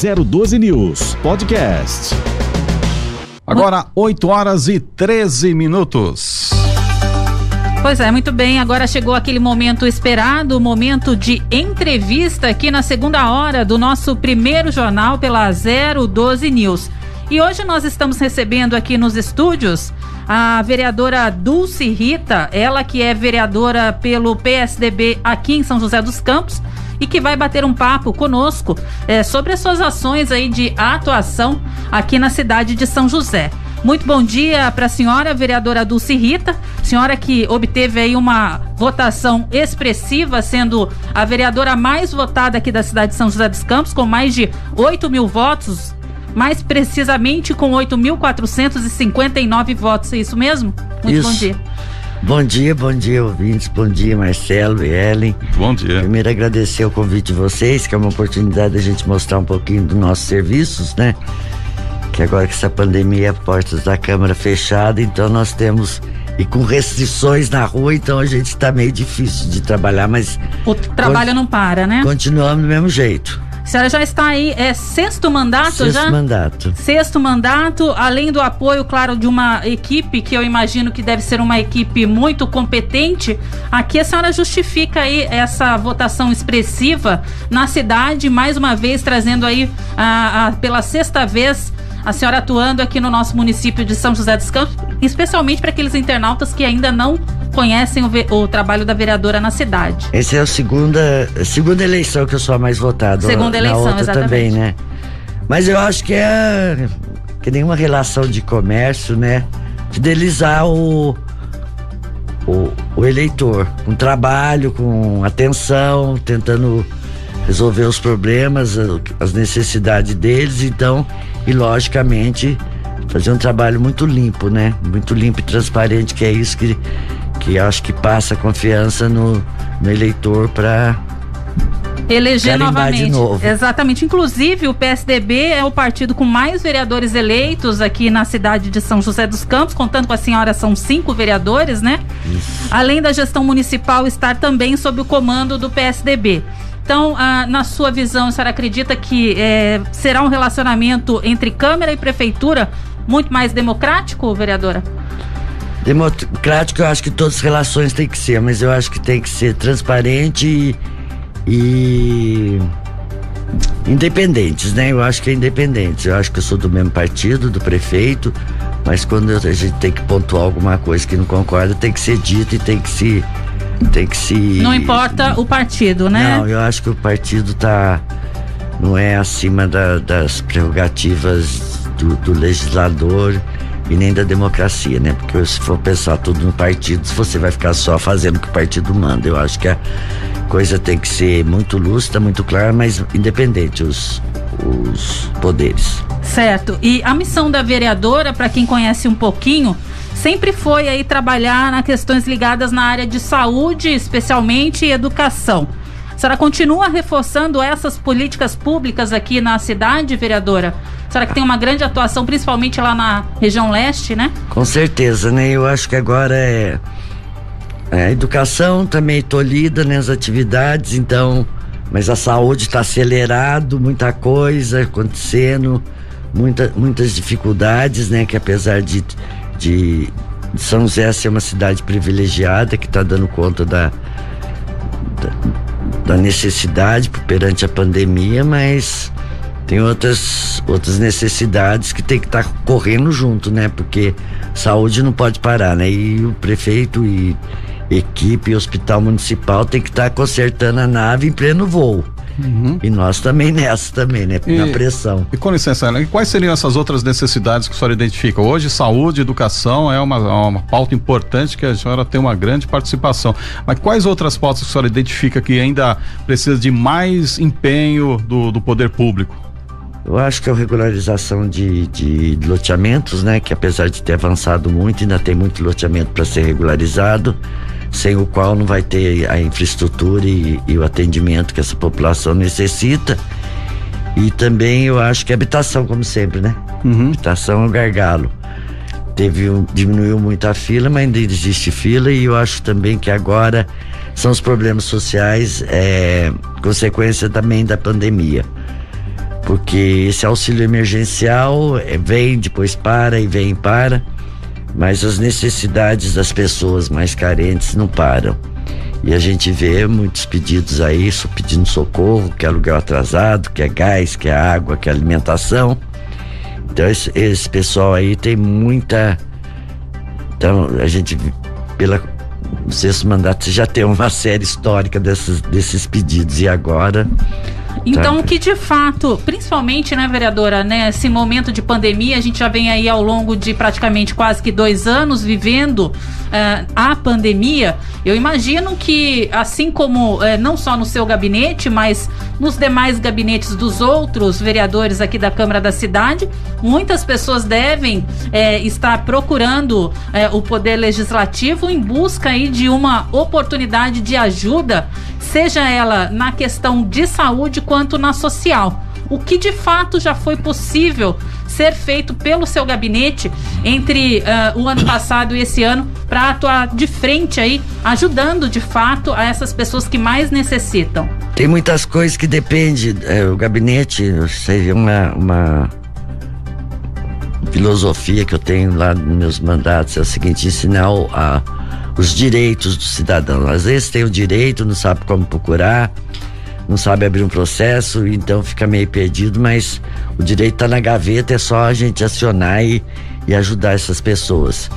012 News Podcast. Agora 8 horas e 13 minutos. Pois é, muito bem. Agora chegou aquele momento esperado, o momento de entrevista aqui na segunda hora do nosso primeiro jornal pela 012 News. E hoje nós estamos recebendo aqui nos estúdios a vereadora Dulce Rita, ela que é vereadora pelo PSDB aqui em São José dos Campos e que vai bater um papo conosco é, sobre as suas ações aí de atuação aqui na cidade de São José. Muito bom dia para a senhora, vereadora Dulce Rita, senhora que obteve aí uma votação expressiva, sendo a vereadora mais votada aqui da cidade de São José dos Campos, com mais de 8 mil votos, mais precisamente com 8.459 votos, é isso mesmo? Muito isso. bom dia. Bom dia, bom dia, ouvintes. Bom dia, Marcelo e Ellen. Bom dia. Primeiro, agradecer o convite de vocês, que é uma oportunidade da gente mostrar um pouquinho dos nossos serviços, né? Que agora que essa pandemia, portas da Câmara fechada, então nós temos. E com restrições na rua, então a gente está meio difícil de trabalhar, mas. O trabalho não para, né? Continuamos do mesmo jeito. A senhora já está aí, é sexto mandato sexto já? Sexto mandato. Sexto mandato, além do apoio, claro, de uma equipe que eu imagino que deve ser uma equipe muito competente. Aqui a senhora justifica aí essa votação expressiva na cidade, mais uma vez trazendo aí a, a, pela sexta vez a senhora atuando aqui no nosso município de São José dos Campos, especialmente para aqueles internautas que ainda não conhecem o, o, trabalho da vereadora na cidade. Essa é a segunda, segunda eleição que eu sou a mais votada. Segunda eleição, exatamente. também, né? Mas eu acho que é que nenhuma relação de comércio, né? Fidelizar o, o, o eleitor com trabalho, com atenção, tentando resolver os problemas, as necessidades deles, então, e logicamente fazer um trabalho muito limpo, né? Muito limpo e transparente, que é isso que, que acho que passa confiança no, no eleitor para eleger novamente. novo. Exatamente. Inclusive, o PSDB é o partido com mais vereadores eleitos aqui na cidade de São José dos Campos, contando com a senhora, são cinco vereadores, né? Isso. Além da gestão municipal estar também sob o comando do PSDB. Então, ah, na sua visão, a senhora acredita que é, será um relacionamento entre Câmara e Prefeitura muito mais democrático, vereadora? Democrático, eu acho que todas as relações têm que ser, mas eu acho que tem que ser transparente e, e independentes, né? Eu acho que é independente. Eu acho que eu sou do mesmo partido, do prefeito, mas quando a gente tem que pontuar alguma coisa que não concorda, tem que ser dito e tem que se tem que se. Não importa o partido, né? Não, eu acho que o partido tá. não é acima da, das prerrogativas do, do, legislador e nem da democracia, né? Porque se for pensar tudo no partido, você vai ficar só fazendo o que o partido manda. Eu acho que a coisa tem que ser muito lúcida, muito clara, mas independente os, os poderes. Certo. E a missão da vereadora, para quem conhece um pouquinho, sempre foi aí trabalhar nas questões ligadas na área de saúde, especialmente educação. A senhora continua reforçando essas políticas públicas aqui na cidade, vereadora? Senhora que tem uma grande atuação, principalmente lá na região leste, né? Com certeza, né? Eu acho que agora é. é a educação também tolhida nas atividades, então. Mas a saúde está acelerado, muita coisa acontecendo, muita, muitas dificuldades, né? Que apesar de de São José ser uma cidade privilegiada que está dando conta da, da, da, necessidade perante a pandemia, mas tem outras, outras necessidades que tem que estar tá correndo junto, né? Porque saúde não pode parar, né? E o prefeito e equipe e hospital municipal tem que estar tá consertando a nave em pleno voo. Uhum. E nós também nessa também, né? E, Na pressão. E com licença, Ana, e quais seriam essas outras necessidades que a senhora identifica? Hoje, saúde, educação é uma, é uma pauta importante que a senhora tem uma grande participação. Mas quais outras pautas que a senhora identifica que ainda precisa de mais empenho do, do poder público? Eu acho que a regularização de, de loteamentos, né? Que apesar de ter avançado muito, ainda tem muito loteamento para ser regularizado sem o qual não vai ter a infraestrutura e, e o atendimento que essa população necessita. E também eu acho que habitação, como sempre, né? Uhum. Habitação é o gargalo. Teve um, diminuiu muito a fila, mas ainda existe fila e eu acho também que agora são os problemas sociais, é, consequência também da pandemia. Porque esse auxílio emergencial é, vem, depois para e vem e para, mas as necessidades das pessoas mais carentes não param. E a gente vê muitos pedidos aí, pedindo socorro, que é aluguel atrasado, que é gás, que é água, que é alimentação. Então esse, esse pessoal aí tem muita. Então a gente, pela sexto mandato, já tem uma série histórica desses, desses pedidos. E agora então, tá. que de fato, principalmente, né, vereadora, nesse momento de pandemia, a gente já vem aí ao longo de praticamente quase que dois anos vivendo uh, a pandemia. Eu imagino que, assim como uh, não só no seu gabinete, mas nos demais gabinetes dos outros vereadores aqui da Câmara da Cidade, muitas pessoas devem uh, estar procurando o Poder Legislativo em busca aí de uma oportunidade de ajuda, seja ela na questão de saúde quanto na social. O que de fato já foi possível ser feito pelo seu gabinete entre uh, o ano passado e esse ano para atuar de frente aí, ajudando de fato a essas pessoas que mais necessitam? Tem muitas coisas que depende. É, o gabinete, seja uma, uma filosofia que eu tenho lá nos meus mandatos é o seguinte: ensinar a, os direitos do cidadão. Às vezes tem o direito, não sabe como procurar não sabe abrir um processo, então fica meio perdido, mas o direito está na gaveta, é só a gente acionar e, e ajudar essas pessoas.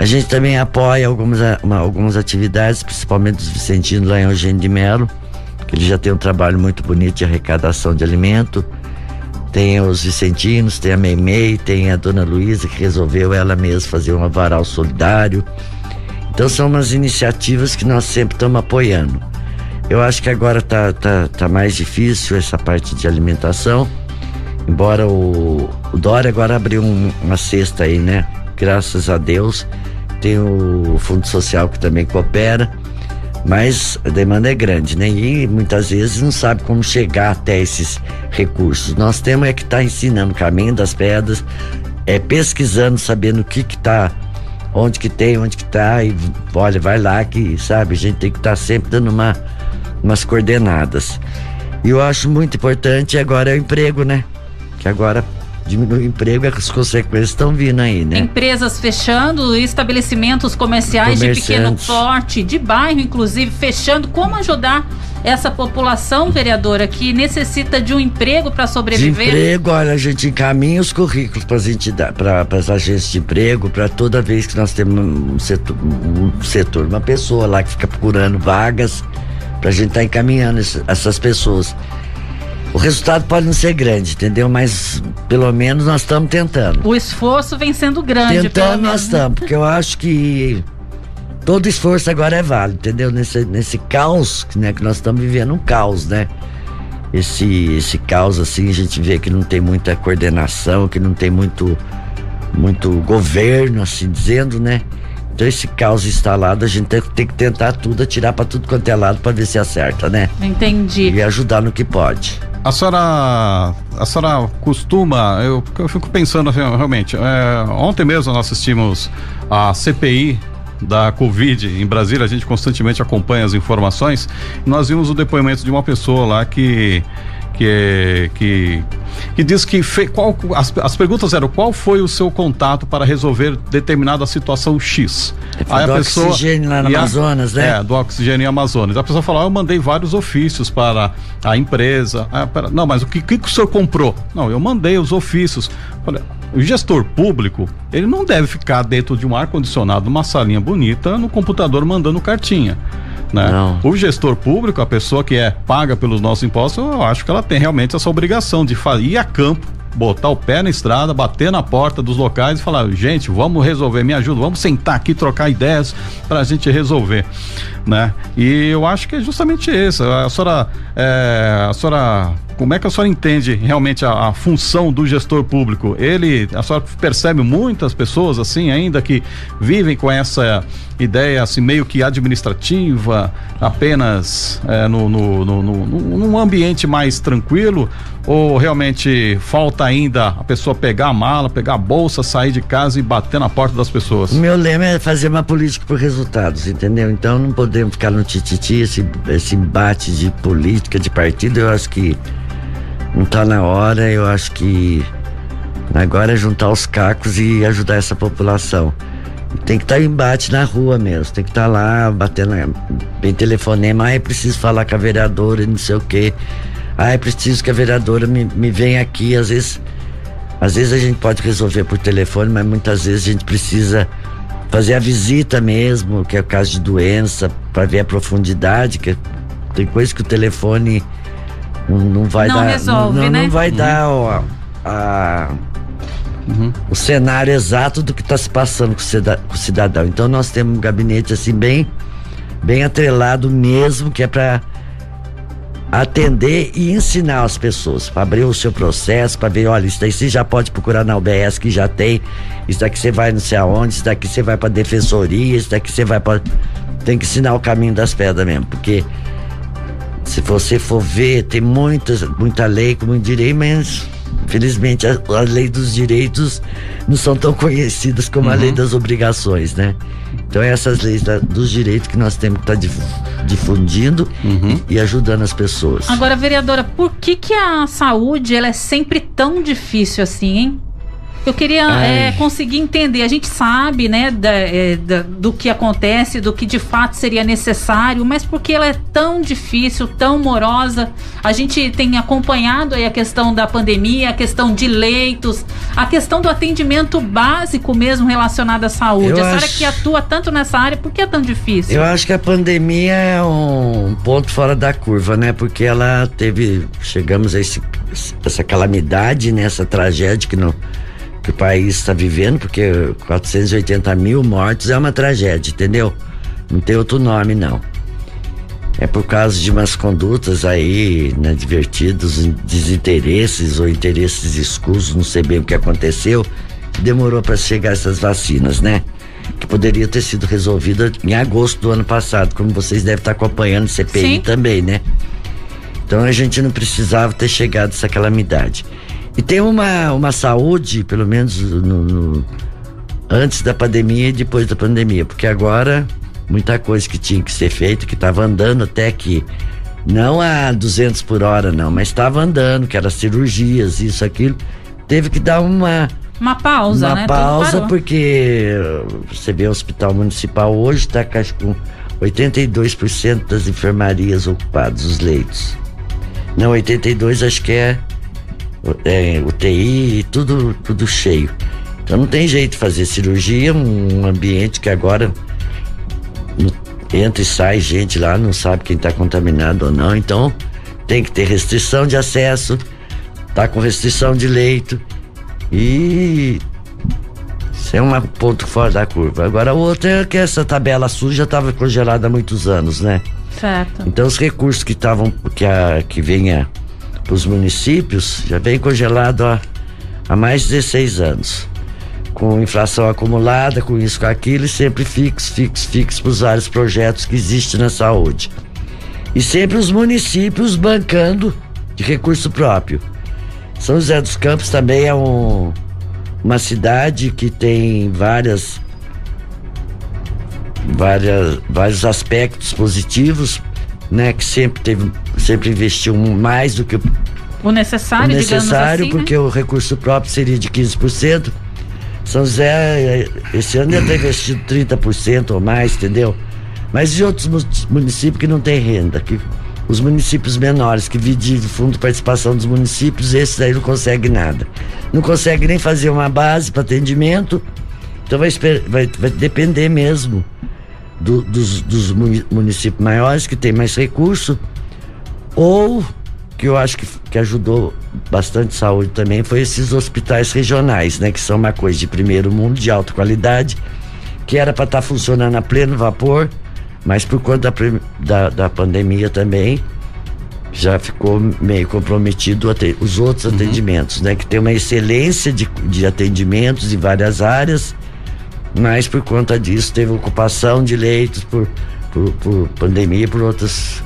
A gente também apoia algumas, uma, algumas atividades, principalmente dos vicentinos lá em Eugênio de Melo, que ele já tem um trabalho muito bonito de arrecadação de alimento. Tem os vicentinos, tem a Meimei, tem a dona Luísa, que resolveu ela mesma fazer um varal solidário. Então são umas iniciativas que nós sempre estamos apoiando. Eu acho que agora tá, tá, tá mais difícil essa parte de alimentação. Embora o, o Dória agora abriu um, uma cesta aí, né? Graças a Deus. Tem o Fundo Social que também coopera. Mas a demanda é grande, né? E muitas vezes não sabe como chegar até esses recursos. Nós temos é que estar tá ensinando o caminho das pedras, é pesquisando, sabendo o que que tá, onde que tem, onde que tá, e olha, vai lá que, sabe, a gente tem que estar tá sempre dando uma umas coordenadas. E eu acho muito importante agora é o emprego, né? Que agora diminui o emprego e as consequências estão vindo aí, né? Empresas fechando, estabelecimentos comerciais de pequeno porte, de bairro, inclusive, fechando. Como ajudar essa população, vereadora, que necessita de um emprego para sobreviver? De emprego, olha, a gente encaminha os currículos para as entidades, para as agências de emprego, para toda vez que nós temos um setor, um setor, uma pessoa lá que fica procurando vagas para a gente estar tá encaminhando essas pessoas. O resultado pode não ser grande, entendeu? Mas pelo menos nós estamos tentando. O esforço vem sendo grande. Tentando nós estamos, porque eu acho que todo esforço agora é válido, entendeu? Nesse, nesse caos né, que nós estamos vivendo, um caos, né? Esse, esse caos assim, a gente vê que não tem muita coordenação, que não tem muito, muito governo, assim dizendo, né? Então esse caos instalado, a gente tem, tem que tentar tudo, atirar para tudo quanto é lado para ver se acerta, né? Entendi. E ajudar no que pode. A senhora, a senhora costuma, eu, eu fico pensando realmente, é, ontem mesmo nós assistimos a CPI da Covid em Brasília, a gente constantemente acompanha as informações. Nós vimos o depoimento de uma pessoa lá que que, que, que diz que fe, qual, as, as perguntas eram qual foi o seu contato para resolver determinada situação X. É Aí do a pessoa, oxigênio lá no Amazonas, né? É, do oxigênio em Amazonas. A pessoa falou, ah, eu mandei vários ofícios para a empresa. Ah, para, não, mas o que, que, que o senhor comprou? Não, eu mandei os ofícios. Falei, o gestor público, ele não deve ficar dentro de um ar-condicionado, numa salinha bonita, no computador mandando cartinha. Né? Não. O gestor público, a pessoa que é paga pelos nossos impostos, eu acho que ela tem realmente essa obrigação de ir a campo botar o pé na estrada, bater na porta dos locais e falar, gente, vamos resolver, me ajuda, vamos sentar aqui, trocar ideias para a gente resolver, né? E eu acho que é justamente isso. A senhora, é, a senhora como é que a senhora entende realmente a, a, função do gestor público? Ele, a senhora percebe muitas pessoas assim ainda que vivem com essa ideia assim meio que administrativa, apenas é, no, no, no, no, num ambiente mais tranquilo? Ou realmente falta ainda a pessoa pegar a mala, pegar a bolsa, sair de casa e bater na porta das pessoas? Meu lema é fazer uma política por resultados, entendeu? Então não podemos ficar no tititi, esse, esse embate de política, de partido, eu acho que não está na hora, eu acho que agora é juntar os cacos e ajudar essa população. Tem que estar tá em embate na rua mesmo, tem que estar tá lá batendo, bem telefonema, ah, é preciso falar com a vereadora e não sei o quê. Ah, é preciso que a vereadora me, me venha aqui, às vezes às vezes a gente pode resolver por telefone, mas muitas vezes a gente precisa fazer a visita mesmo, que é o caso de doença, para ver a profundidade, que tem coisa que o telefone não, não vai não dar. Resolve, não, né? não vai uhum. dar ó, a, uhum. o cenário exato do que está se passando com o cidadão. Então nós temos um gabinete assim bem, bem atrelado mesmo, que é para atender e ensinar as pessoas, para abrir o seu processo, para ver, olha, isso daí você já pode procurar na UBS que já tem, isso daqui você vai não sei aonde, isso daqui você vai para defensoria, isso daqui você vai para tem que ensinar o caminho das pedras mesmo, porque se você for ver, tem muitas, muita lei como direito, mas infelizmente a, a, lei dos direitos não são tão conhecidas como uhum. a lei das obrigações, né? Então é essas leis da, dos direitos que nós temos que estar tá difundindo uhum. e, e, ajudando as pessoas. Agora, vereadora, por que que a saúde ela é sempre tão difícil assim, hein? Eu queria é, conseguir entender. A gente sabe, né, da, é, da, do que acontece, do que de fato seria necessário, mas por que ela é tão difícil, tão morosa? A gente tem acompanhado aí a questão da pandemia, a questão de leitos, a questão do atendimento básico mesmo relacionado à saúde. Eu a senhora acho... que atua tanto nessa área, por que é tão difícil? Eu acho que a pandemia é um ponto fora da curva, né? Porque ela teve, chegamos a esse, essa calamidade, né? Essa tragédia que não que o país está vivendo, porque 480 mil mortes é uma tragédia, entendeu? Não tem outro nome, não. É por causa de umas condutas aí, né, divertidos, desinteresses ou interesses escusos, não sei bem o que aconteceu, que demorou para chegar essas vacinas, né? Que poderia ter sido resolvida em agosto do ano passado, como vocês devem estar acompanhando CPI Sim. também, né? Então a gente não precisava ter chegado a essa calamidade. E tem uma, uma saúde, pelo menos no, no, antes da pandemia e depois da pandemia, porque agora muita coisa que tinha que ser feita, que estava andando até que não a 200 por hora não, mas estava andando, que era cirurgias, isso, aquilo, teve que dar uma uma pausa, uma né? pausa porque você vê o hospital municipal hoje está com 82% das enfermarias ocupadas, os leitos. Não, 82 acho que é é, UTI, tudo, tudo cheio. Então não tem jeito de fazer cirurgia, um ambiente que agora entra e sai gente lá, não sabe quem está contaminado ou não. Então tem que ter restrição de acesso, tá com restrição de leito e isso é um ponto fora da curva. Agora o outro é que essa tabela suja estava congelada há muitos anos, né? Certo. Então os recursos que estavam que a que venha para os municípios já vem congelado há, há mais de 16 anos. Com inflação acumulada, com isso, com aquilo, e sempre fixo, fixo, fixo para os vários projetos que existem na saúde. E sempre os municípios bancando de recurso próprio. São José dos Campos também é um, uma cidade que tem várias, várias, vários aspectos positivos né, que sempre teve, sempre investiu mais do que o necessário, o necessário assim, porque né? o recurso próprio seria de 15%. São José, esse ano ia ter investido 30% ou mais, entendeu? Mas e outros municípios que não têm renda, que os municípios menores que vivem do fundo de participação dos municípios, esses aí não conseguem nada. Não consegue nem fazer uma base para atendimento, então vai, vai, vai depender mesmo do, dos, dos municípios maiores que tem mais recurso, ou que eu acho que, que ajudou bastante saúde também foi esses hospitais regionais, né? Que são uma coisa de primeiro mundo, de alta qualidade, que era para estar tá funcionando a pleno vapor, mas por conta da, da, da pandemia também já ficou meio comprometido os outros uhum. atendimentos, né? Que tem uma excelência de, de atendimentos em várias áreas mas por conta disso teve ocupação de leitos por, por, por pandemia, por outras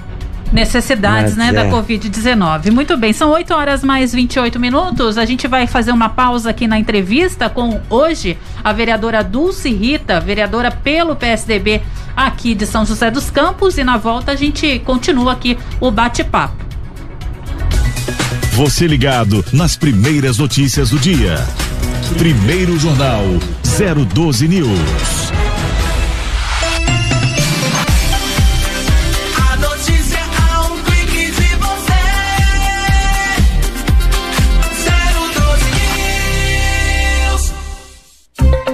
necessidades, Mas, né, é. da Covid-19. Muito bem, são 8 horas mais 28 minutos. A gente vai fazer uma pausa aqui na entrevista com hoje a vereadora Dulce Rita, vereadora pelo PSDB aqui de São José dos Campos. E na volta a gente continua aqui o bate-papo. Você ligado nas primeiras notícias do dia. Primeiro Jornal 012 News.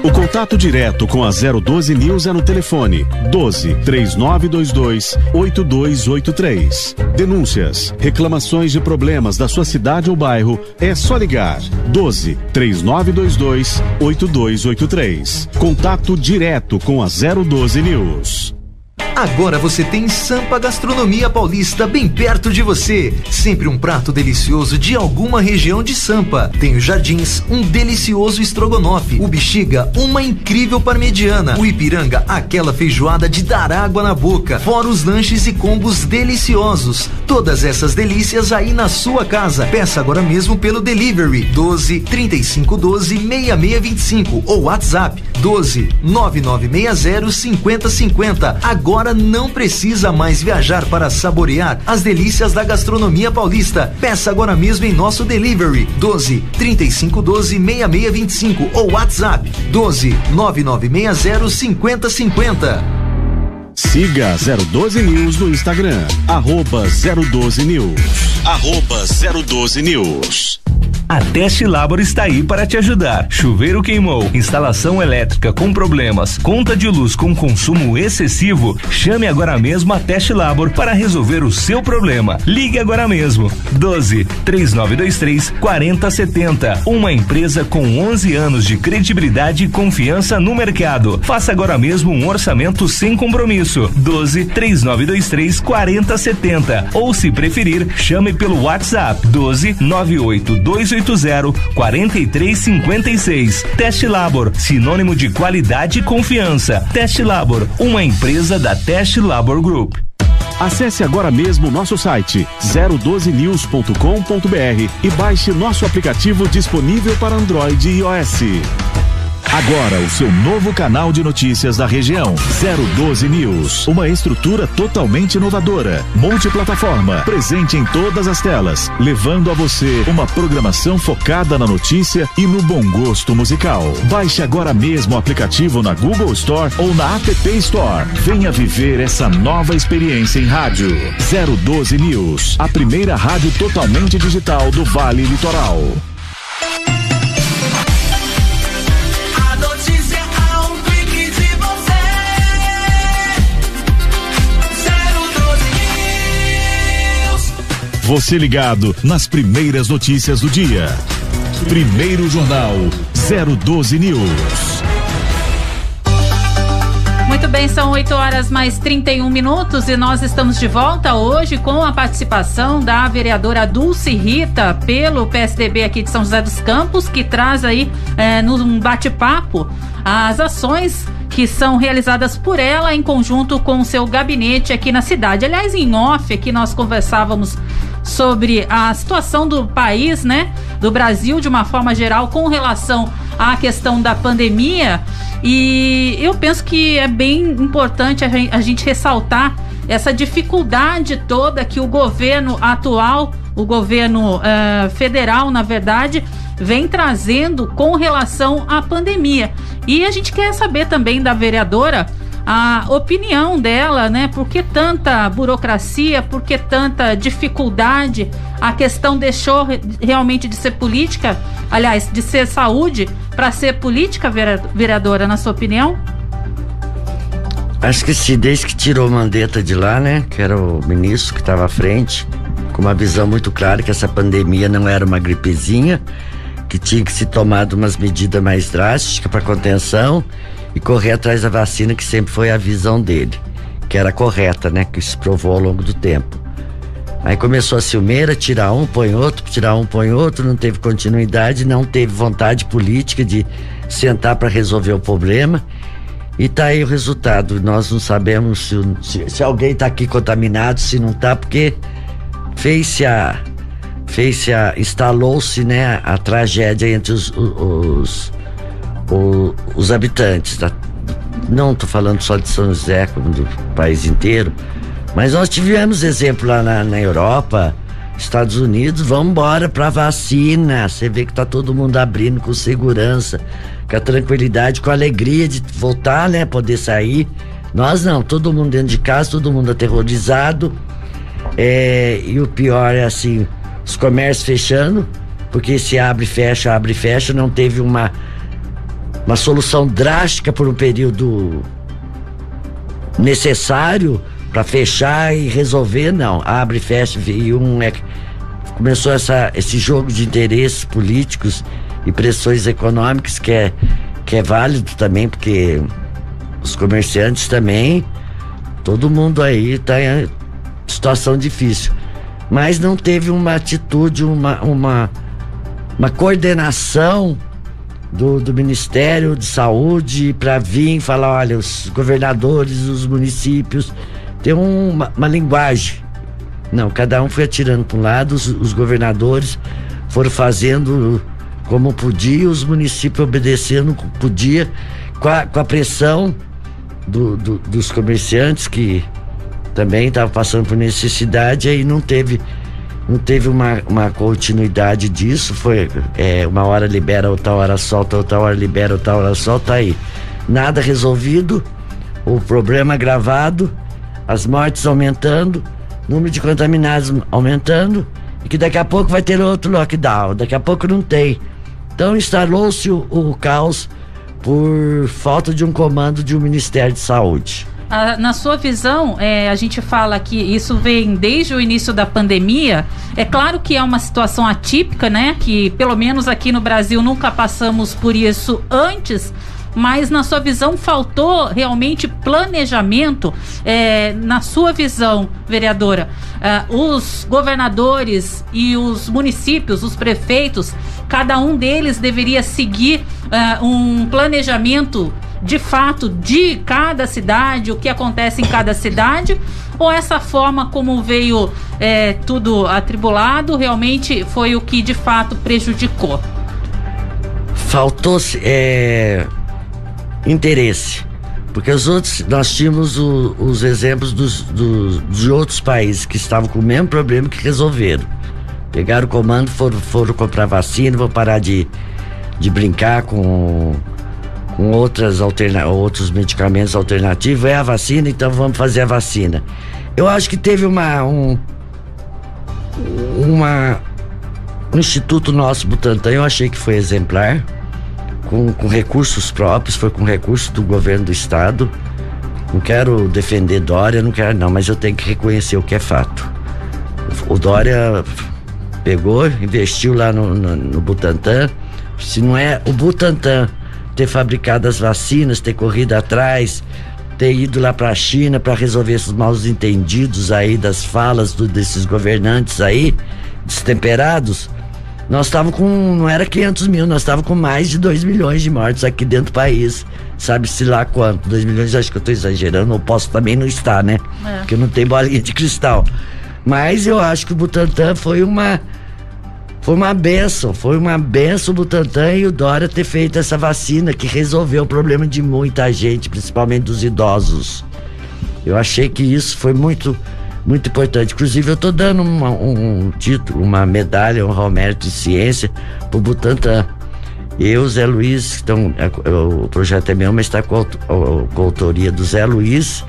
O contato direto com a 012 News é no telefone 12 3922 8283. Denúncias, reclamações de problemas da sua cidade ou bairro, é só ligar 12 3922 8283. Contato direto com a 012 News. Agora você tem Sampa Gastronomia Paulista bem perto de você. Sempre um prato delicioso de alguma região de Sampa. Tem os Jardins, um delicioso estrogonofe. O Bexiga, uma incrível parmegiana. O Ipiranga, aquela feijoada de dar água na boca. Fora os lanches e combos deliciosos. Todas essas delícias aí na sua casa. Peça agora mesmo pelo delivery 12 35 12 6625 ou WhatsApp 12 9960 5050. Agora agora não precisa mais viajar para saborear as delícias da gastronomia paulista. Peça agora mesmo em nosso delivery 12 35 12 6625 ou WhatsApp 12 9960 5050. Siga 012 News no Instagram, arroba 012 News. Arroba 012 News. A Teste Labor está aí para te ajudar. Chuveiro queimou, instalação elétrica com problemas, conta de luz com consumo excessivo? Chame agora mesmo a Teste Labor para resolver o seu problema. Ligue agora mesmo. 12 3923 4070. Uma empresa com 11 anos de credibilidade e confiança no mercado. Faça agora mesmo um orçamento sem compromisso. 12 3923 4070. Ou se preferir, chame pelo WhatsApp 12 9828 380 4356. Teste Labor, sinônimo de qualidade e confiança. Teste Labor, uma empresa da Teste Labor Group. Acesse agora mesmo nosso site 012news.com.br e baixe nosso aplicativo disponível para Android e iOS. Agora o seu novo canal de notícias da região. 012 News. Uma estrutura totalmente inovadora, multiplataforma, presente em todas as telas, levando a você uma programação focada na notícia e no bom gosto musical. Baixe agora mesmo o aplicativo na Google Store ou na App Store. Venha viver essa nova experiência em rádio. 012 News, a primeira rádio totalmente digital do Vale Litoral. Você ligado nas primeiras notícias do dia. Primeiro Jornal 012 News. Muito bem, são 8 horas mais 31 minutos e nós estamos de volta hoje com a participação da vereadora Dulce Rita pelo PSDB aqui de São José dos Campos, que traz aí é, num bate-papo as ações que são realizadas por ela em conjunto com o seu gabinete aqui na cidade. Aliás, em off, aqui nós conversávamos sobre a situação do país, né? Do Brasil de uma forma geral com relação à questão da pandemia. E eu penso que é bem importante a gente ressaltar essa dificuldade toda que o governo atual, o governo uh, federal, na verdade, vem trazendo com relação à pandemia. E a gente quer saber também da vereadora a opinião dela, né? Por que tanta burocracia, por que tanta dificuldade? A questão deixou realmente de ser política, aliás, de ser saúde, para ser política, vereadora, na sua opinião? Acho que se desde que tirou Mandetta de lá, né? Que era o ministro que estava à frente, com uma visão muito clara que essa pandemia não era uma gripezinha, que tinha que se tomar umas medidas mais drásticas para contenção e correr atrás da vacina, que sempre foi a visão dele, que era correta, né? Que se provou ao longo do tempo. Aí começou a ciumeira, tirar um, põe outro, tirar um, põe outro, não teve continuidade, não teve vontade política de sentar para resolver o problema. E tá aí o resultado. Nós não sabemos se, se, se alguém tá aqui contaminado, se não tá, porque fez-se a. Fez-se a. instalou-se, né, a tragédia entre os, os, o, os habitantes. Da, não estou falando só de São José, como do país inteiro, mas nós tivemos exemplo lá na, na Europa, Estados Unidos, vamos embora para vacina. Você vê que tá todo mundo abrindo com segurança, com a tranquilidade, com a alegria de voltar, né? Poder sair. Nós não, todo mundo dentro de casa, todo mundo aterrorizado. É, e o pior é assim, os comércios fechando, porque se abre, fecha, abre, fecha, não teve uma, uma solução drástica por um período necessário para fechar e resolver, não. Abre, fecha, e um é, começou essa, esse jogo de interesses políticos e pressões econômicas que é, que é válido também, porque os comerciantes também, todo mundo aí está em situação difícil. Mas não teve uma atitude, uma, uma, uma coordenação do, do Ministério de Saúde para vir falar, olha, os governadores, os municípios tem uma, uma linguagem. Não, cada um foi atirando para um lado, os, os governadores foram fazendo como podia, os municípios obedecendo como podia, com a, com a pressão do, do, dos comerciantes que também estavam passando por necessidade, aí não teve não teve uma, uma continuidade disso, foi é, uma hora libera, outra hora solta, outra hora libera, outra hora solta, aí nada resolvido, o problema agravado, as mortes aumentando, número de contaminados aumentando, e que daqui a pouco vai ter outro lockdown, daqui a pouco não tem. Então instalou-se o, o caos por falta de um comando de um Ministério de Saúde. Ah, na sua visão, é, a gente fala que isso vem desde o início da pandemia. É claro que é uma situação atípica, né? Que pelo menos aqui no Brasil nunca passamos por isso antes. Mas na sua visão faltou realmente planejamento. É, na sua visão, vereadora, é, os governadores e os municípios, os prefeitos, cada um deles deveria seguir é, um planejamento de fato de cada cidade, o que acontece em cada cidade, ou essa forma como veio é, tudo atribulado realmente foi o que de fato prejudicou? Faltou é, interesse. Porque os outros, nós tínhamos o, os exemplos dos, dos, de outros países que estavam com o mesmo problema que resolveram. Pegaram o comando, foram, foram comprar vacina, vão parar de, de brincar com com outras alterna outros medicamentos alternativos, é a vacina, então vamos fazer a vacina. Eu acho que teve uma um, uma um instituto nosso Butantan, eu achei que foi exemplar, com, com recursos próprios, foi com recursos do governo do estado. Não quero defender Dória, não quero não, mas eu tenho que reconhecer o que é fato. O Dória pegou, investiu lá no, no, no Butantan. Se não é o Butantan ter fabricado as vacinas, ter corrido atrás, ter ido lá para a China para resolver esses maus entendidos aí das falas do, desses governantes aí, destemperados. Nós estávamos com, não era 500 mil, nós estávamos com mais de 2 milhões de mortos aqui dentro do país. Sabe-se lá quanto? 2 milhões, acho que eu estou exagerando, ou posso também não estar, né? É. Porque não tem bolinha de cristal. Mas eu acho que o Butantan foi uma foi uma benção, foi uma benção do Tantan e o Dória ter feito essa vacina que resolveu o problema de muita gente, principalmente dos idosos. Eu achei que isso foi muito, muito importante. Inclusive, eu estou dando uma, um, título, uma medalha, um Romero de Ciência pro Butantan. Eu, Zé Luiz, então, o projeto é meu, mas está com, com a autoria do Zé Luiz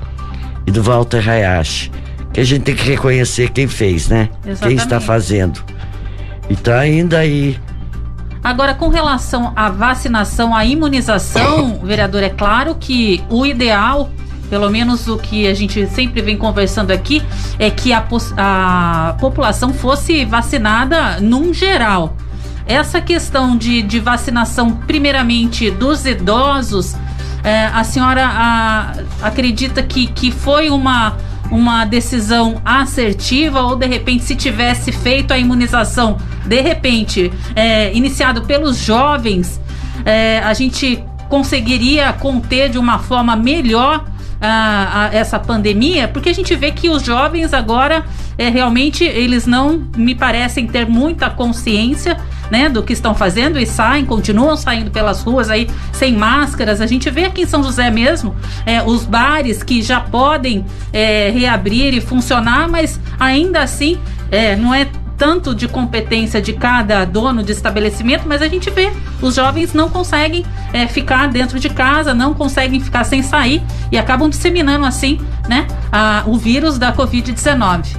e do Walter Hayashi. Que a gente tem que reconhecer quem fez, né? Exatamente. Quem está fazendo. E tá ainda aí. Agora, com relação à vacinação, à imunização, vereador, é claro que o ideal, pelo menos o que a gente sempre vem conversando aqui, é que a, a população fosse vacinada num geral. Essa questão de, de vacinação, primeiramente dos idosos, é, a senhora a, acredita que, que foi uma uma decisão assertiva ou de repente se tivesse feito a imunização de repente é, iniciado pelos jovens é, a gente conseguiria conter de uma forma melhor a, a, essa pandemia, porque a gente vê que os jovens agora é, realmente eles não me parecem ter muita consciência né, do que estão fazendo e saem, continuam saindo pelas ruas aí sem máscaras. A gente vê aqui em São José mesmo é, os bares que já podem é, reabrir e funcionar, mas ainda assim é, não é tanto de competência de cada dono de estabelecimento, mas a gente vê os jovens não conseguem é, ficar dentro de casa, não conseguem ficar sem sair e acabam disseminando assim, né, a, o vírus da Covid-19.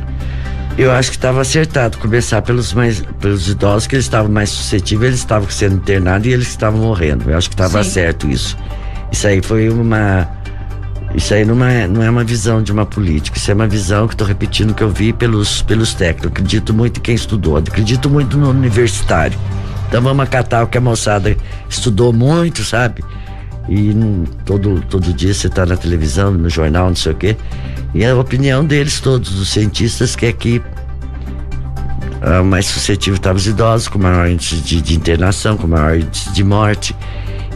Eu acho que estava acertado começar pelos mais pelos idosos que eles estavam mais suscetíveis, eles estavam sendo internados e eles estavam morrendo. Eu acho que estava certo isso. Isso aí foi uma isso aí não é, não é uma visão de uma política, isso é uma visão que estou repetindo que eu vi pelos, pelos técnicos. Acredito muito em quem estudou, acredito muito no universitário. Então vamos acatar o que a moçada estudou muito, sabe? E todo, todo dia você está na televisão, no jornal, não sei o quê. E a opinião deles todos, dos cientistas, que é que a mais suscetível estava os idosos, com maior índice de, de, internação, com maior índice de morte.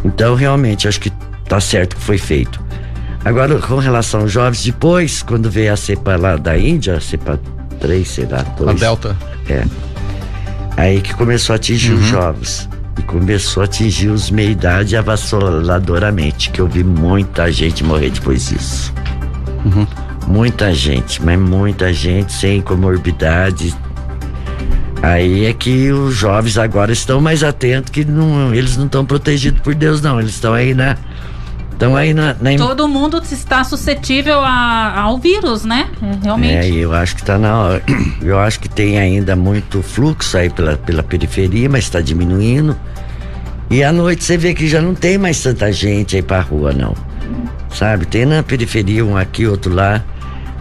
Então, realmente, acho que está certo que foi feito. Agora, com relação aos jovens, depois, quando veio a cepa lá da Índia, a cepa 3, sei lá, 2. A Delta. É. Aí que começou a atingir uhum. os jovens. E começou a atingir os meia-idade avassaladoramente, que eu vi muita gente morrer depois disso. Uhum. Muita gente, mas muita gente sem comorbidade. Aí é que os jovens agora estão mais atentos que não, eles não estão protegidos por Deus, não. Eles estão aí na. Estão aí na, na, Todo mundo está suscetível a, ao vírus, né? É, realmente. É, eu acho que está na hora. Eu acho que tem ainda muito fluxo aí pela, pela periferia, mas está diminuindo. E à noite você vê que já não tem mais tanta gente aí pra rua, não. Sabe? Tem na periferia um aqui, outro lá.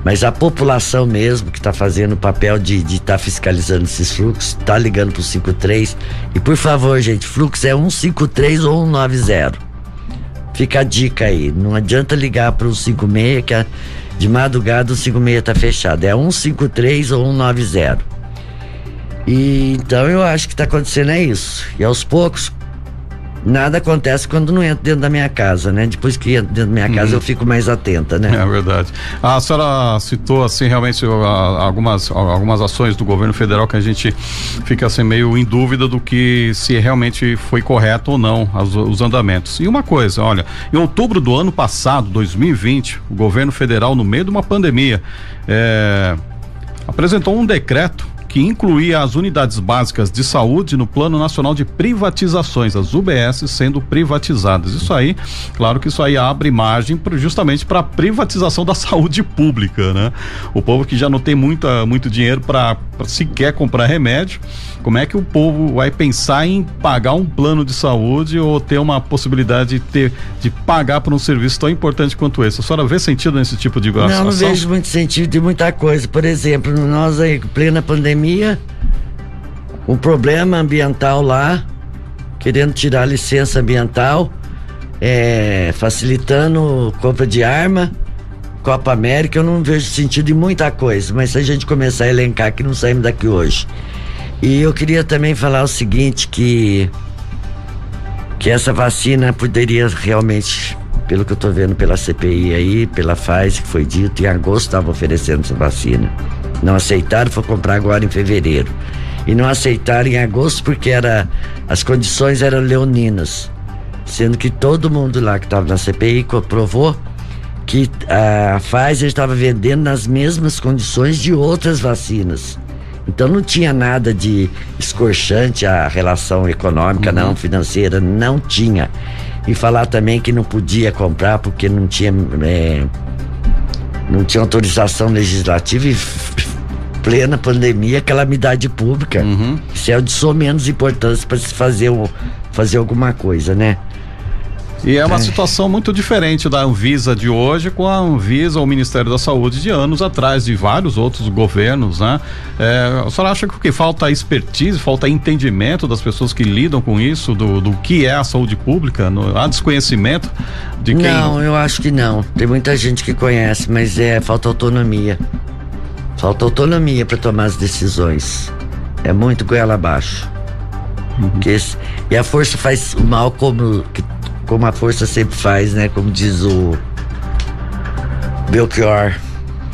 Mas a população mesmo que está fazendo o papel de estar tá fiscalizando esses fluxos, está ligando para o 53. E por favor, gente, fluxo é 153 ou 190. Fica a dica aí. Não adianta ligar para o 56, que de madrugada o 56 está fechado. É 153 ou 190. E então eu acho que está acontecendo é isso. E aos poucos, nada acontece quando não entra dentro da minha casa, né? Depois que entra dentro da minha casa, uhum. eu fico mais atenta, né? É verdade. A senhora citou, assim, realmente algumas, algumas ações do governo federal que a gente fica, assim, meio em dúvida do que se realmente foi correto ou não os, os andamentos. E uma coisa, olha, em outubro do ano passado, 2020, o governo federal, no meio de uma pandemia, é, apresentou um decreto que incluía as unidades básicas de saúde no Plano Nacional de Privatizações, as UBS sendo privatizadas. Isso aí, claro que isso aí abre margem pro, justamente para a privatização da saúde pública, né? O povo que já não tem muita, muito dinheiro para sequer comprar remédio, como é que o povo vai pensar em pagar um plano de saúde ou ter uma possibilidade de ter de pagar por um serviço tão importante quanto esse? A senhora vê sentido nesse tipo de ação? Não, não vejo muito sentido de muita coisa. Por exemplo, nós aí, plena pandemia pandemia, um problema ambiental lá, querendo tirar licença ambiental, é, facilitando compra de arma, Copa América, eu não vejo sentido em muita coisa, mas se a gente começar a elencar que não saímos daqui hoje. E eu queria também falar o seguinte, que que essa vacina poderia realmente, pelo que eu estou vendo pela CPI aí, pela Pfizer, que foi dito, em agosto estava oferecendo essa vacina. Não aceitaram, foi comprar agora em fevereiro. E não aceitaram em agosto porque era, as condições eram leoninas. Sendo que todo mundo lá que estava na CPI comprovou que a Pfizer estava vendendo nas mesmas condições de outras vacinas. Então não tinha nada de escorchante a relação econômica, uhum. não, financeira, não tinha. E falar também que não podia comprar porque não tinha. É, não tinha autorização legislativa e plena pandemia, calamidade pública. Uhum. Isso é de só menos importância para se fazer, fazer alguma coisa, né? E é uma é. situação muito diferente da Anvisa de hoje com a Anvisa ou o Ministério da Saúde de anos atrás, de vários outros governos, né? É, a senhora acha que o que falta expertise, falta entendimento das pessoas que lidam com isso, do, do que é a saúde pública? No, há desconhecimento de quem? Não, eu acho que não. Tem muita gente que conhece, mas é falta autonomia. Falta autonomia para tomar as decisões. É muito goela abaixo. Uhum. Esse, e a força faz o mal como, como a força sempre faz, né? Como diz o Belchior.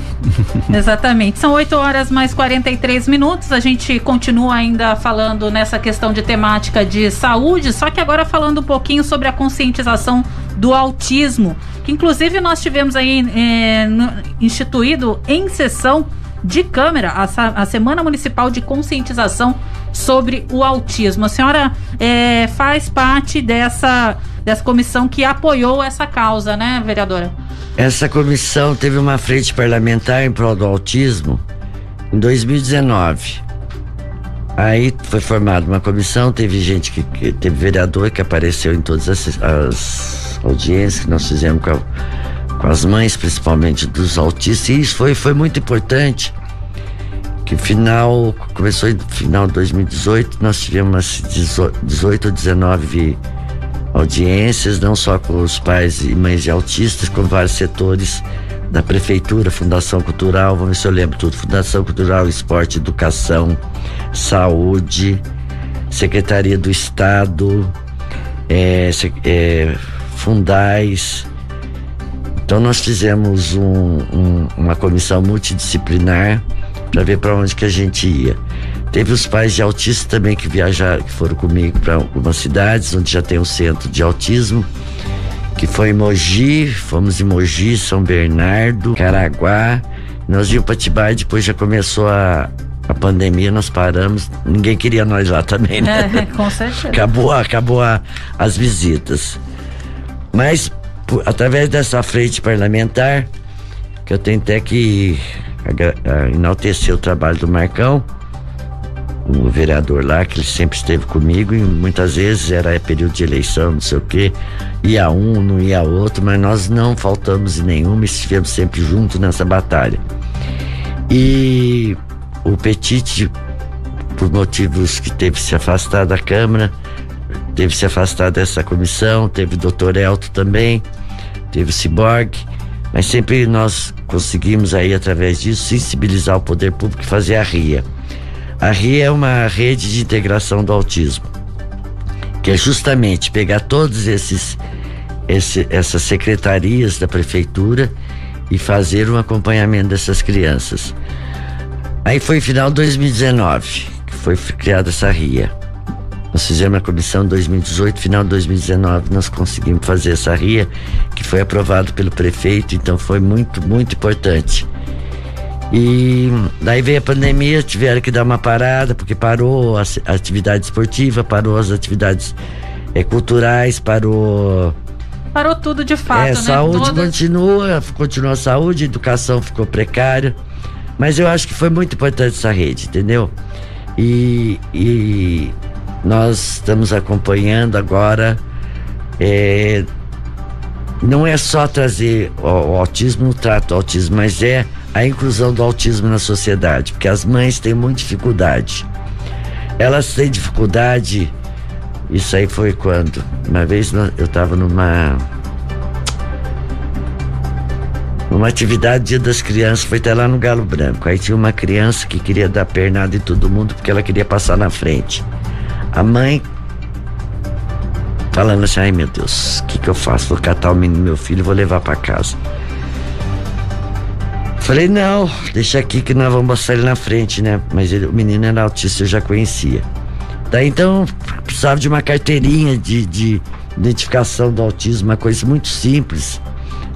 Exatamente. São 8 horas mais 43 minutos. A gente continua ainda falando nessa questão de temática de saúde, só que agora falando um pouquinho sobre a conscientização do autismo, que inclusive nós tivemos aí é, instituído em sessão de câmera, a, a Semana Municipal de Conscientização sobre o Autismo. A senhora é, faz parte dessa, dessa comissão que apoiou essa causa, né, vereadora? Essa comissão teve uma frente parlamentar em prol do autismo em 2019. Aí foi formada uma comissão, teve gente que, que, teve vereador que apareceu em todas as, as audiências que nós fizemos com, a, com, as mães, principalmente dos autistas, e isso foi, foi muito importante. Que final, começou no final de 2018, nós tivemos 18 ou 19 audiências, não só com os pais e mães de autistas, com vários setores da prefeitura, Fundação Cultural, vamos ver se eu lembro tudo, Fundação Cultural, Esporte, Educação, Saúde, Secretaria do Estado, é, é, Fundais. Então nós fizemos um, um, uma comissão multidisciplinar para ver para onde que a gente ia. Teve os pais de autistas também que viajaram, que foram comigo para algumas cidades onde já tem um centro de autismo, que foi em Mogi, fomos em Mogi, São Bernardo, Caraguá. Nós íamos para Tibai, depois já começou a, a pandemia, nós paramos. Ninguém queria nós lá também, né? É, com certeza. Acabou, acabou a, as visitas. Mas, por, através dessa frente parlamentar, que eu tenho até que enaltecer o trabalho do Marcão, o vereador lá, que ele sempre esteve comigo e muitas vezes era período de eleição, não sei o quê, ia um, não ia outro, mas nós não faltamos em nenhuma, estivemos sempre juntos nessa batalha. E o Petit, por motivos que teve se afastar da Câmara, teve se afastar dessa comissão, teve o doutor Elton também, teve o Ciborgue, mas sempre nós conseguimos aí, através disso, sensibilizar o poder público e fazer a RIA. A RIA é uma rede de integração do autismo, que é justamente pegar todos esses esse, essas secretarias da prefeitura e fazer um acompanhamento dessas crianças. Aí foi final de 2019 que foi criada essa RIA. Nós fizemos a comissão em 2018, final de 2019 nós conseguimos fazer essa RIA, que foi aprovado pelo prefeito, então foi muito, muito importante. E daí veio a pandemia, tiveram que dar uma parada, porque parou a, a atividade esportiva, parou as atividades é, culturais, parou. Parou tudo de fato, é, né? Saúde Todas... continua, continua a saúde, educação ficou precária. Mas eu acho que foi muito importante essa rede, entendeu? E, e nós estamos acompanhando agora. É, não é só trazer o, o autismo no trato do autismo, mas é a inclusão do autismo na sociedade, porque as mães têm muita dificuldade. Elas têm dificuldade. Isso aí foi quando? Uma vez eu estava numa numa atividade Dia das Crianças, foi até lá no Galo Branco. Aí tinha uma criança que queria dar pernada em todo mundo porque ela queria passar na frente. A mãe falando assim: ai meu Deus, o que, que eu faço? Vou catar o menino, meu filho e vou levar para casa. Falei, não, deixa aqui que nós vamos passar ele na frente, né? Mas ele, o menino era autista, eu já conhecia. Daí então, precisava de uma carteirinha de, de identificação do autismo, uma coisa muito simples.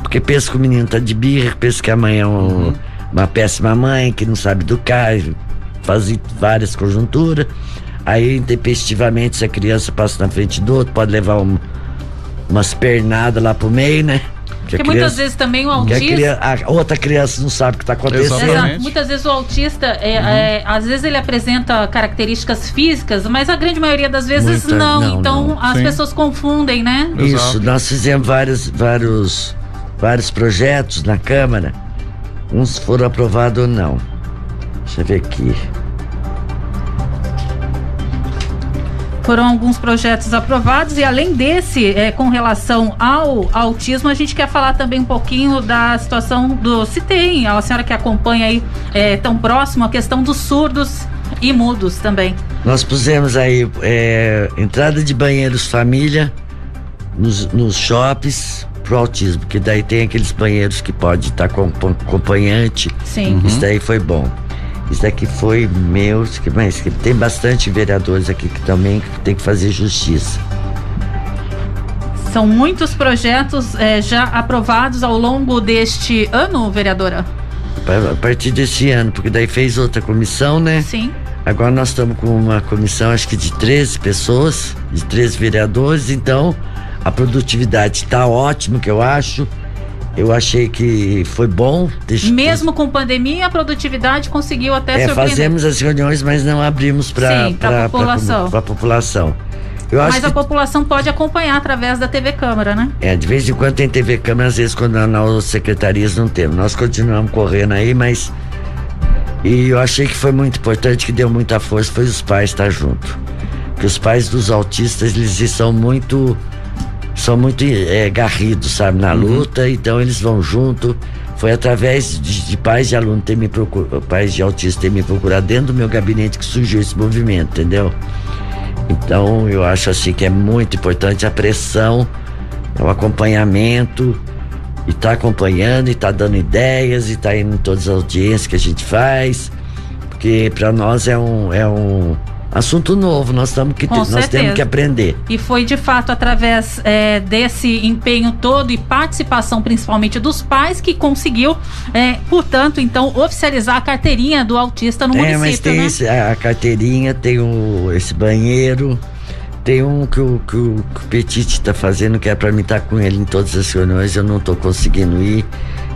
Porque pensa que o menino tá de birra, pensa que a mãe é um, uhum. uma péssima mãe, que não sabe educar, faz várias conjunturas. Aí, intempestivamente, se a criança passa na frente do outro, pode levar um, umas pernadas lá pro meio, né? Porque criança, muitas vezes também o autista. A, criança, a, outra criança não sabe o que está acontecendo. Exato. Muitas vezes o autista, é, uhum. é, às vezes ele apresenta características físicas, mas a grande maioria das vezes Muita, não. não. Então não. as Sim. pessoas confundem, né? Isso, Exato. nós fizemos vários, vários, vários projetos na Câmara. Uns foram aprovados ou não. Deixa eu ver aqui. Foram alguns projetos aprovados e além desse, é, com relação ao autismo, a gente quer falar também um pouquinho da situação do se tem, a senhora que acompanha aí é, tão próximo a questão dos surdos e mudos também. Nós pusemos aí é, entrada de banheiros família nos, nos shoppings pro autismo, que daí tem aqueles banheiros que pode estar tá com acompanhante. Sim. Isso daí foi bom. Isso daqui foi meu, que tem bastante vereadores aqui que também tem que fazer justiça. São muitos projetos é, já aprovados ao longo deste ano, vereadora? a partir desse ano, porque daí fez outra comissão, né? Sim. Agora nós estamos com uma comissão, acho que de 13 pessoas, de 13 vereadores, então a produtividade está ótima, que eu acho. Eu achei que foi bom. Deixa, Mesmo com pandemia, a produtividade conseguiu até é, Fazemos as reuniões, mas não abrimos para a população. Pra, pra população. Eu mas a que... população pode acompanhar através da TV Câmara, né? É, de vez em quando tem TV Câmara, às vezes quando nas secretarias não temos. Nós continuamos correndo aí, mas. E eu achei que foi muito importante, que deu muita força, foi os pais estar junto. Porque os pais dos autistas, eles são muito. São muito é, garridos, sabe, na uhum. luta, então eles vão junto. Foi através de, de pais de aluno ter me procurado, pais de autistas ter me procurado dentro do meu gabinete que surgiu esse movimento, entendeu? Então eu acho assim que é muito importante a pressão, o acompanhamento, e tá acompanhando, e tá dando ideias, e tá indo em todas as audiências que a gente faz, porque para nós é um, é um assunto novo, nós, tamo que nós temos que aprender. E foi de fato através é, desse empenho todo e participação principalmente dos pais que conseguiu, é, portanto, então, oficializar a carteirinha do autista no é, município. Mas tem né? esse, a, carteirinha, tem o, esse banheiro. Tem um que o, que o, que o Petit está fazendo, que é para mim estar tá com ele em todas as reuniões, eu não estou conseguindo ir,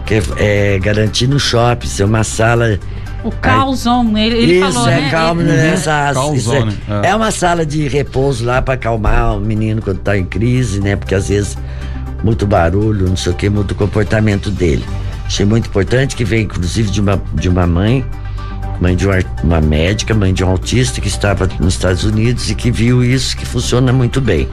que é, é garantir no shopping, ser uma sala o calzone, ele, ele isso, falou, é né? calmo ele, nessa calzone, é, é. é, uma sala de repouso lá para acalmar o menino quando tá em crise, né? Porque às vezes muito barulho, não sei o que, muda o comportamento dele. Achei muito importante que veio inclusive de uma, de uma mãe, mãe de uma, uma médica, mãe de um autista que estava nos Estados Unidos e que viu isso que funciona muito bem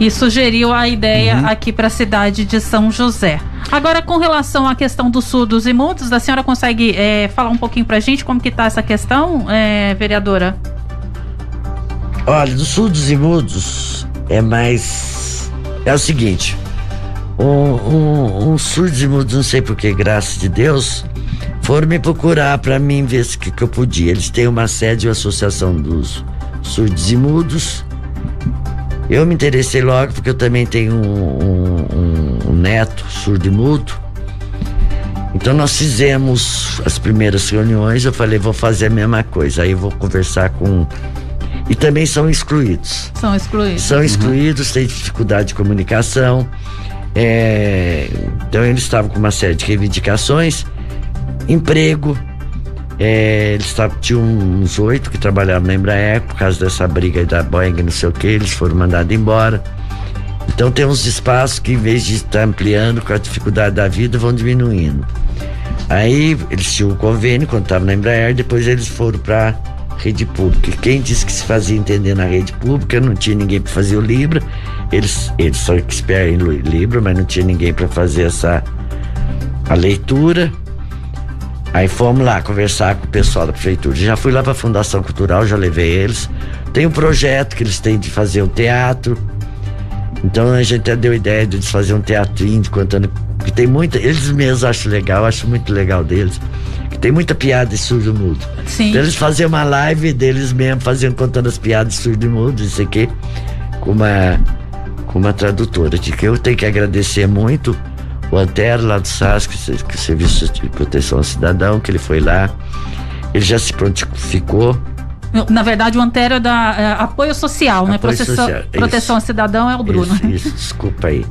e sugeriu a ideia uhum. aqui para a cidade de São José. Agora, com relação à questão dos surdos e mudos, a senhora consegue é, falar um pouquinho para a gente como que está essa questão, é, vereadora? Olha, dos surdos e mudos é mais... É o seguinte, um, um, um surdos e mudos, não sei porquê, graças de Deus, foram me procurar para mim ver o que, que eu podia. Eles têm uma sede, a Associação dos Surdos e Mudos, eu me interessei logo porque eu também tenho um, um, um neto surdo e mudo. Então nós fizemos as primeiras reuniões, eu falei, vou fazer a mesma coisa. Aí eu vou conversar com. E também são excluídos. São excluídos. São excluídos, uhum. têm dificuldade de comunicação. É... Então eles estavam com uma série de reivindicações, emprego, é, eles tinham uns oito que trabalhavam na Embraer, por causa dessa briga da Boeing, não sei o que, eles foram mandados embora. Então tem uns espaços que, em vez de estar ampliando com a dificuldade da vida, vão diminuindo. Aí eles tinham um convênio quando estavam na Embraer, depois eles foram para rede pública. Quem disse que se fazia entender na rede pública, não tinha ninguém para fazer o Libra. Eles, eles são expertos em Libra, mas não tinha ninguém para fazer essa a leitura. Aí fomos lá conversar com o pessoal da prefeitura. Já fui lá para a Fundação Cultural, já levei eles. Tem um projeto que eles têm de fazer o teatro. Então a gente até deu ideia de eles fazer um teatrinho contando. Que tem muita. Eles mesmos acham legal, acho muito legal deles. Que tem muita piada de surdo mudo. Sim. Então eles faziam uma live deles mesmo, fazendo contando as piadas de surdo mudo, isso aqui, com uma, com uma tradutora. De que eu tenho que agradecer muito o Antero lá do SASC, que é o Serviço de Proteção ao Cidadão, que ele foi lá, ele já se prontificou. Na verdade, o Antero é da é, Apoio Social, né? Apoio Processão, social, Proteção ao Cidadão é o Bruno. Isso, isso desculpa aí.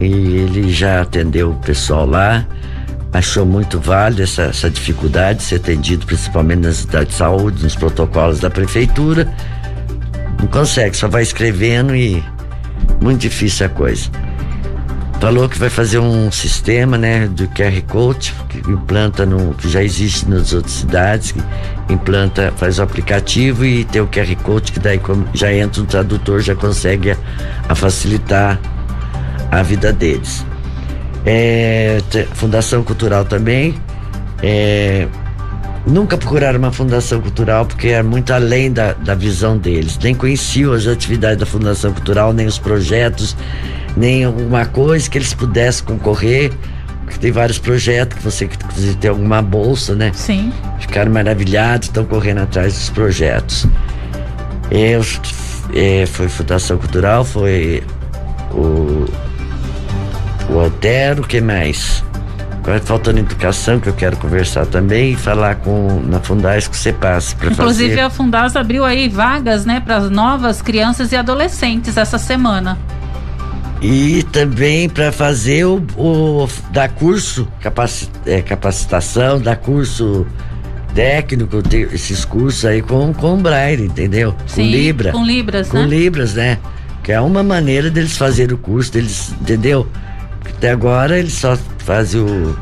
E ele já atendeu o pessoal lá, achou muito válido essa, essa dificuldade de ser atendido, principalmente nas cidades de saúde, nos protocolos da prefeitura. Não consegue, só vai escrevendo e muito difícil a coisa. Falou que vai fazer um sistema, né, do QR Code, que implanta no. que já existe nas outras cidades, implanta, faz o aplicativo e tem o QR Code, que daí já entra o tradutor, já consegue a, a facilitar a vida deles. É, fundação Cultural também. É, nunca procuraram uma fundação cultural porque é muito além da, da visão deles. Nem conheciam as atividades da Fundação Cultural, nem os projetos nem alguma coisa que eles pudessem concorrer. Porque tem vários projetos que você inclusive tem alguma bolsa, né? Sim. Ficaram maravilhados, estão correndo atrás dos projetos. Eu, é, foi Fundação Cultural, foi o, o Altero, que mais? Agora faltando educação, que eu quero conversar também, e falar com na Fundais com o CEPAS. Inclusive fazer... a Fundaz abriu aí vagas, né, para as novas crianças e adolescentes essa semana. E também para fazer o, o dar curso, capaci, é, capacitação, dar curso técnico, esses cursos aí com, com Braille, entendeu? Sim, com Libra. Com Libras, com né? Libras, né? Que é uma maneira deles fazerem o curso, deles, entendeu? Porque até agora eles só fazem o,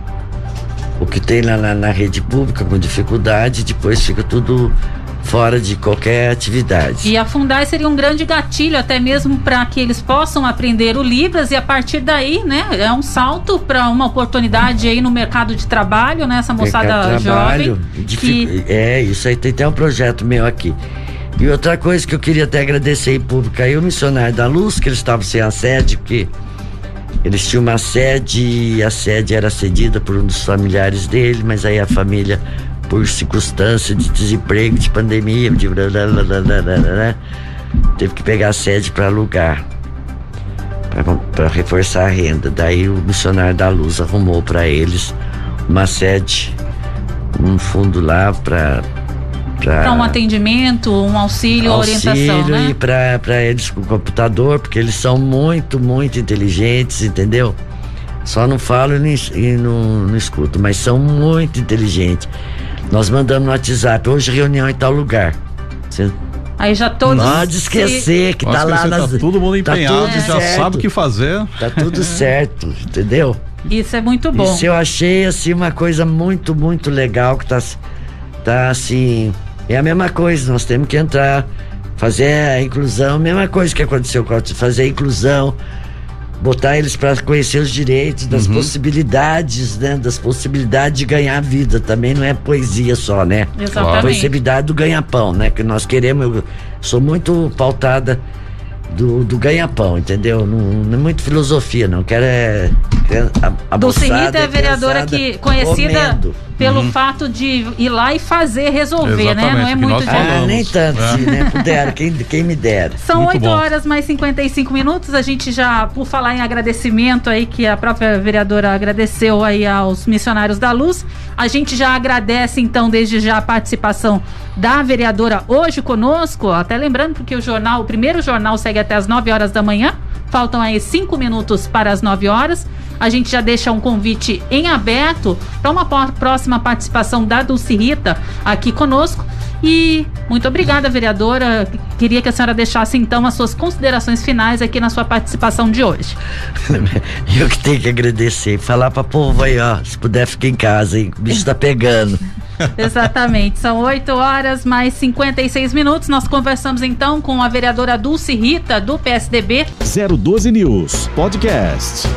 o que tem lá na, na rede pública com dificuldade, depois fica tudo fora de qualquer atividade. E a Fundai seria um grande gatilho até mesmo para que eles possam aprender o Libras e a partir daí, né, é um salto para uma oportunidade aí no mercado de trabalho, né, essa moçada trabalho, jovem. Que... É, isso aí tem até um projeto meu aqui. E outra coisa que eu queria até agradecer em público aí, o missionário da luz, que eles estavam sem a sede, porque eles tinham uma sede e a sede era cedida por um dos familiares dele, mas aí a família por circunstância de desemprego, de pandemia, de blá, blá, blá, teve que pegar a sede para alugar, para reforçar a renda. Daí o missionário da luz arrumou para eles uma sede, um fundo lá para para um atendimento, um auxílio, auxílio orientação, né? e para eles com computador, porque eles são muito, muito inteligentes, entendeu? Só não falo e não, não escuto, mas são muito inteligentes. Nós mandamos no WhatsApp, hoje reunião em tal lugar. Você Aí já todos. Pode esquecer que Pode tá esquecer, lá nas. Tá todo mundo empenhado, tá já certo. sabe o que fazer. Tá tudo certo, entendeu? Isso é muito bom. Isso eu achei assim uma coisa muito, muito legal que tá, tá assim. É a mesma coisa, nós temos que entrar, fazer a inclusão, mesma coisa que aconteceu com a fazer a inclusão, botar eles para conhecer os direitos, das uhum. possibilidades, né? Das possibilidades de ganhar vida. Também não é poesia só, né? Exatamente. Possibilidade do ganha-pão, né? Que nós queremos. Eu sou muito pautada do, do ganha-pão, entendeu? Não, não, é muito filosofia, não. Quero é. A, a Dulce Rita é a vereadora que conhecida comendo. pelo uhum. fato de ir lá e fazer resolver, Exatamente, né? Não é muito de... Ah, nem tanto, é. né? Pudera, quem, quem me dera. São muito 8 bom. horas mais 55 minutos. A gente já, por falar em agradecimento aí, que a própria vereadora agradeceu aí aos missionários da luz, a gente já agradece, então, desde já a participação da vereadora hoje conosco. Até lembrando, porque o jornal, o primeiro jornal segue até as 9 horas da manhã. Faltam aí cinco minutos para as 9 horas. A gente já deixa um convite em aberto para uma próxima participação da Dulce Rita aqui conosco. E muito obrigada, vereadora. Queria que a senhora deixasse então as suas considerações finais aqui na sua participação de hoje. Eu que tenho que agradecer. Falar para povo aí, ó. Se puder, ficar em casa, hein? O bicho tá pegando. Exatamente. São 8 horas mais 56 minutos. Nós conversamos então com a vereadora Dulce Rita, do PSDB. 012 News Podcast.